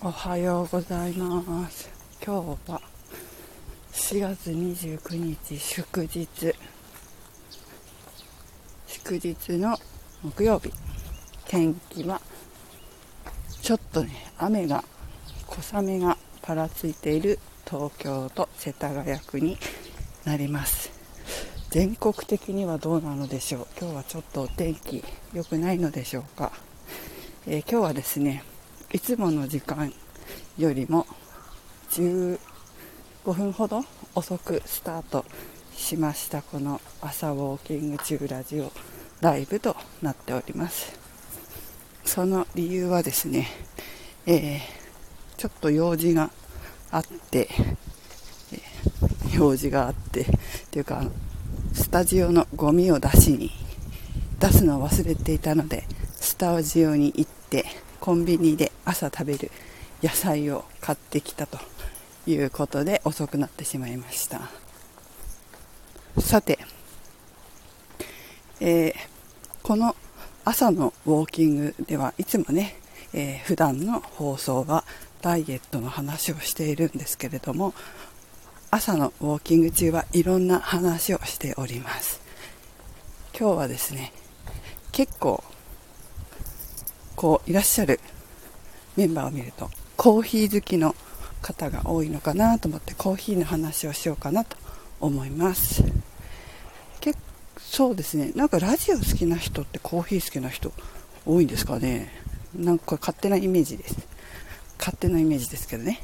おはようございます。今日は4月29日祝日。祝日の木曜日。天気はちょっとね雨が小雨がぱらついている東京と世田谷区になります。全国的にはどうなのでしょう。今日はちょっとお天気良くないのでしょうか、えー、今日はですねいつもの時間よりも15分ほど遅くスタートしましたこの朝ウォーキング中ラジオライブとなっております。その理由はですね、えー、ちょっと用事があって、え、用事があってっていうかスタジオのゴミを出しに出すのを忘れていたのでスタジオに行ってコンビニで朝食べる野菜を買ってきたということで遅くなってしまいました。さて、えー、この朝のウォーキングではいつもね、えー、普段の放送はダイエットの話をしているんですけれども朝のウォーキング中はいろんな話をしております。今日はですね結構こういらっしゃるメンバーを見るとコーヒー好きの方が多いのかなと思ってコーヒーの話をしようかなと思います。結そうですね。なんかラジオ好きな人ってコーヒー好きな人多いんですかね。なんか勝手なイメージです。勝手なイメージですけどね。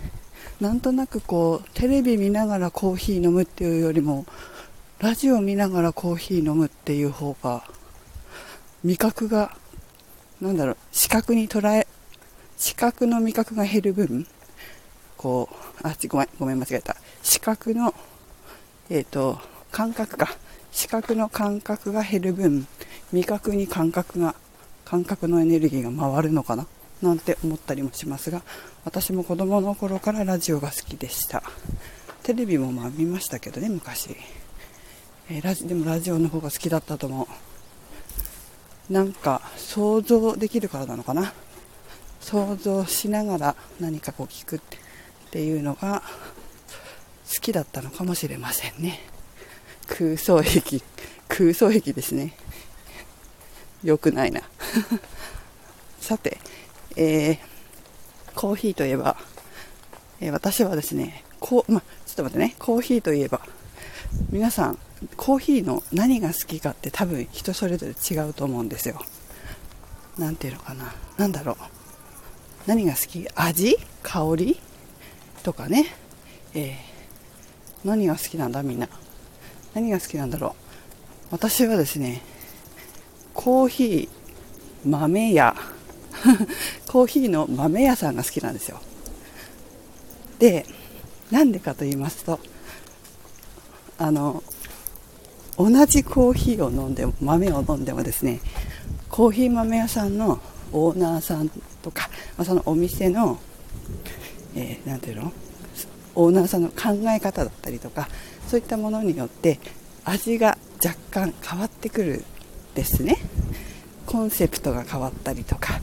なんとなくこうテレビ見ながらコーヒー飲むっていうよりもラジオ見ながらコーヒー飲むっていう方が味覚がなんだろう視覚に捉え視覚の味覚が減る分、こう、あ、ごめん、ごめん、間違えた。視覚の、えっ、ー、と、感覚か。視覚の感覚が減る分、味覚に感覚が、感覚のエネルギーが回るのかな？なんて思ったりもしますが、私も子供の頃からラジオが好きでした。テレビもまあ見ましたけどね、昔。えー、ラジでもラジオの方が好きだったと思う。なんか想像できるからなのかな？想像しながら何かこう聞くっていうのが好きだったのかもしれませんね。空想壁。空想壁ですね。良くないな。さて、えー、コーヒーといえば、えー、私はですねこう、ま、ちょっと待ってね。コーヒーといえば皆さんコーヒーの何が好きかって多分人それぞれ違うと思うんですよ。何ていうのかな。何だろう。何が好き？味？香り？とかね、えー、何が好きなんだ？みんな。何が好きなんだろう。私はですねコーヒー豆屋。コーヒーの豆屋さんが好きなんですよ。でなんでかと言いますとあの同じコーヒーを飲んでも豆を飲んでもですねコーヒー豆屋さんのオーナーさんとか、まあ、そのお店の、えー、ていうのオーナーさんの考え方だったりとかそういったものによって味が若干変わってくるですね。コンセプトが変わったりとか。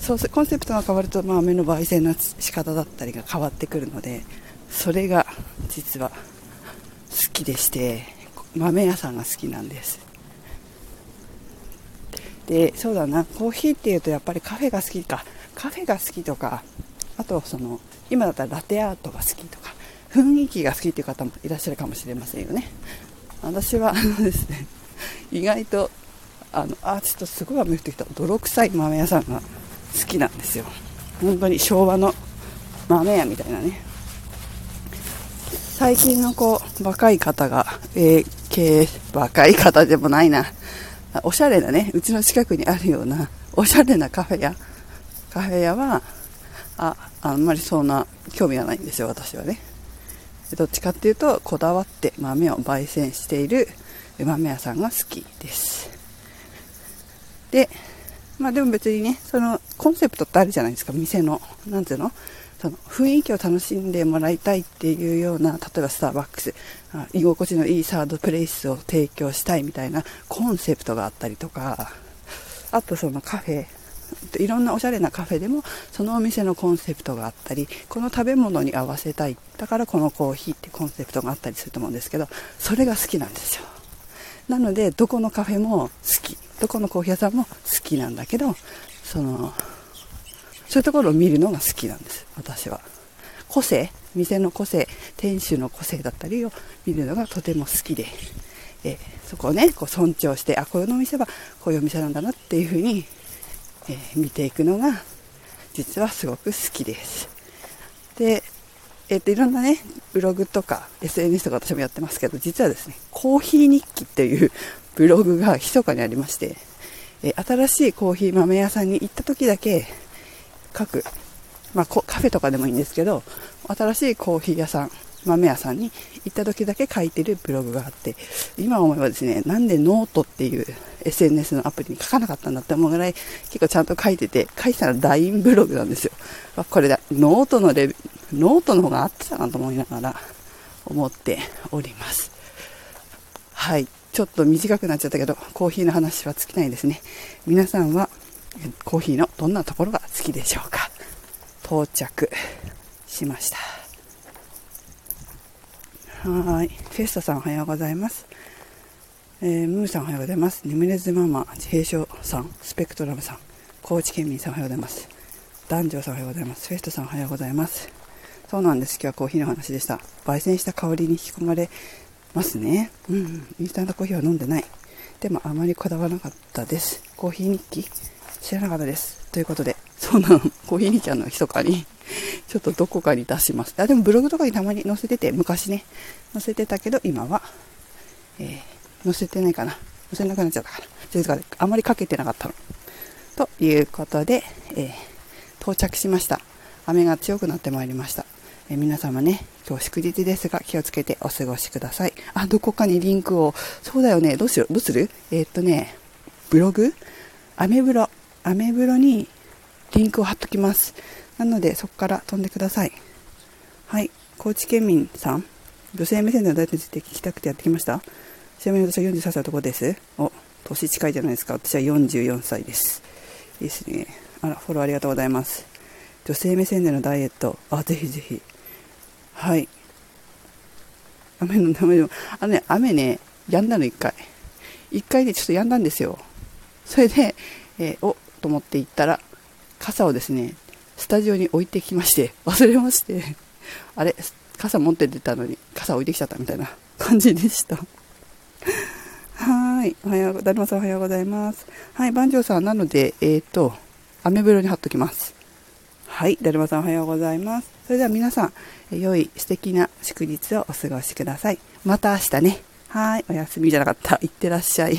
そうコンセプトが変わると、まあ、目の焙煎の仕方だったりが変わってくるのでそれが実は好きでして。豆屋さんが好きなんです。でそうだな。コーヒーっていうとやっぱりカフェが好きか。カフェが好きとかあとその今だったらラテアートが好きとか雰囲気が好きっていう方もいらっしゃるかもしれませんよね。私はあのですね意外とあのあちょっとすごい雨降ってきた泥臭い豆屋さんが好きなんですよ。本当に昭和の豆屋みたいなね。最近のこう若い方が、えー、経営若い方でもないなおしゃれなね、うちの近くにあるような、おしゃれなカフェ屋、カフェ屋は、あ、あんまりそんな興味がないんですよ、私はね。どっちかっていうと、こだわって豆を焙煎している豆屋さんが好きです。で、まあでも別にね、そのコンセプトってあるじゃないですか、店の。なんていうの？その雰囲気を楽しんでもらいたいっていうような、例えばスターバックス、居心地のいいサードプレイスを提供したいみたいなコンセプトがあったりとか、あとそのカフェ。いろんなおしゃれなカフェでもそのお店のコンセプトがあったりこの食べ物に合わせたい。だからこのコーヒーってコンセプトがあったりすると思うんですけどそれが好きなんですよ。なのでどこのカフェも好き。どこのコーヒー屋さんも好きなんだけどそのそういうところを見るのが好きなんです。私は。個性。店の個性店主の個性だったりを見るのがとても好きで、え、そこをねこう尊重してあこういうお店はこういうお店なんだなっていうふうに、え、見ていくのが実はすごく好きです。でえっ、といろんなねブログとか SNS とか私もやってますけど実はですねコーヒー日記っていう ブログが密かにありまして、え新しいコーヒー豆屋さんに行った時だけ書くまあ、カフェとかでもいいんですけど、新しいコーヒー屋さん、豆屋さんに行った時だけ書いてるブログがあって、今思えばですね、なんでノートっていう SNS のアプリに書かなかったんだって思うぐらい結構ちゃんと書いてて、書いたら LINE ブログなんですよ。ま、これだ、ノートのレノートの方が合ってたなと思いながら思っております。はい。ちょっと短くなっちゃったけど、コーヒーの話は尽きないですね。皆さんはコーヒーのどんなところが好きでしょうか？到着しました。はい。フェスタさんおはようございます、えー、ムーさんおはようございます。眠れずママ平昌さんスペクトラムさん高知県民さんおはようございます。男女さんおはようございます。フェスタさんおはようございます。そうなんです。今日はコーヒーの話でした。焙煎した香りに引き込まれますね。うん、インスタントコーヒーは飲んでない。でもあまりこだわらなかったです。コーヒー日記知らなかったです。ということでそうなの。コーヒーちゃんの？密かに、ちょっとどこかに出します。あ、でもブログとかにたまに載せてて、昔ね、載せてたけど、今は、えー、載せてないかな。載せなくなっちゃったかな。というか、あまりかけてなかったの。ということで、えー、到着しました。雨が強くなってまいりました。え、皆様ね、今日祝日ですが気をつけてお過ごしください。あ、どこかにリンクを、そうだよね、どうしよう、どうする？えー、っとね、ブログ？アメブロ、アメブロにリンクを貼っときます。なので、そこから飛んでください。はい。高知県民さん、女性目線でのダイエットについて聞きたくてやってきました？ちなみに私は43歳のところです。お、年近いじゃないですか。私は44歳です。いいですね。あら、フォローありがとうございます。女性目線でのダイエット。あ、ぜひぜひ。はい。雨の、雨の、あのね、雨ね、止んだの一回。一回でちょっと止んだんですよ。それで、えー、お、と思って行ったら、傘をですね、スタジオに置いてきまして、忘れまして、あれ、傘持って出たのに、傘置いてきちゃったみたいな 感じでした。はい。おはよう、だるまさんおはようございます。はい、番長さん、なので、えっ、ー、と、アメブロに貼っときます。はい、だるまさんおはようございます。それでは皆さん、良い素敵な祝日をお過ごしください。また明日ね。はい、お休みじゃなかった。いってらっしゃい。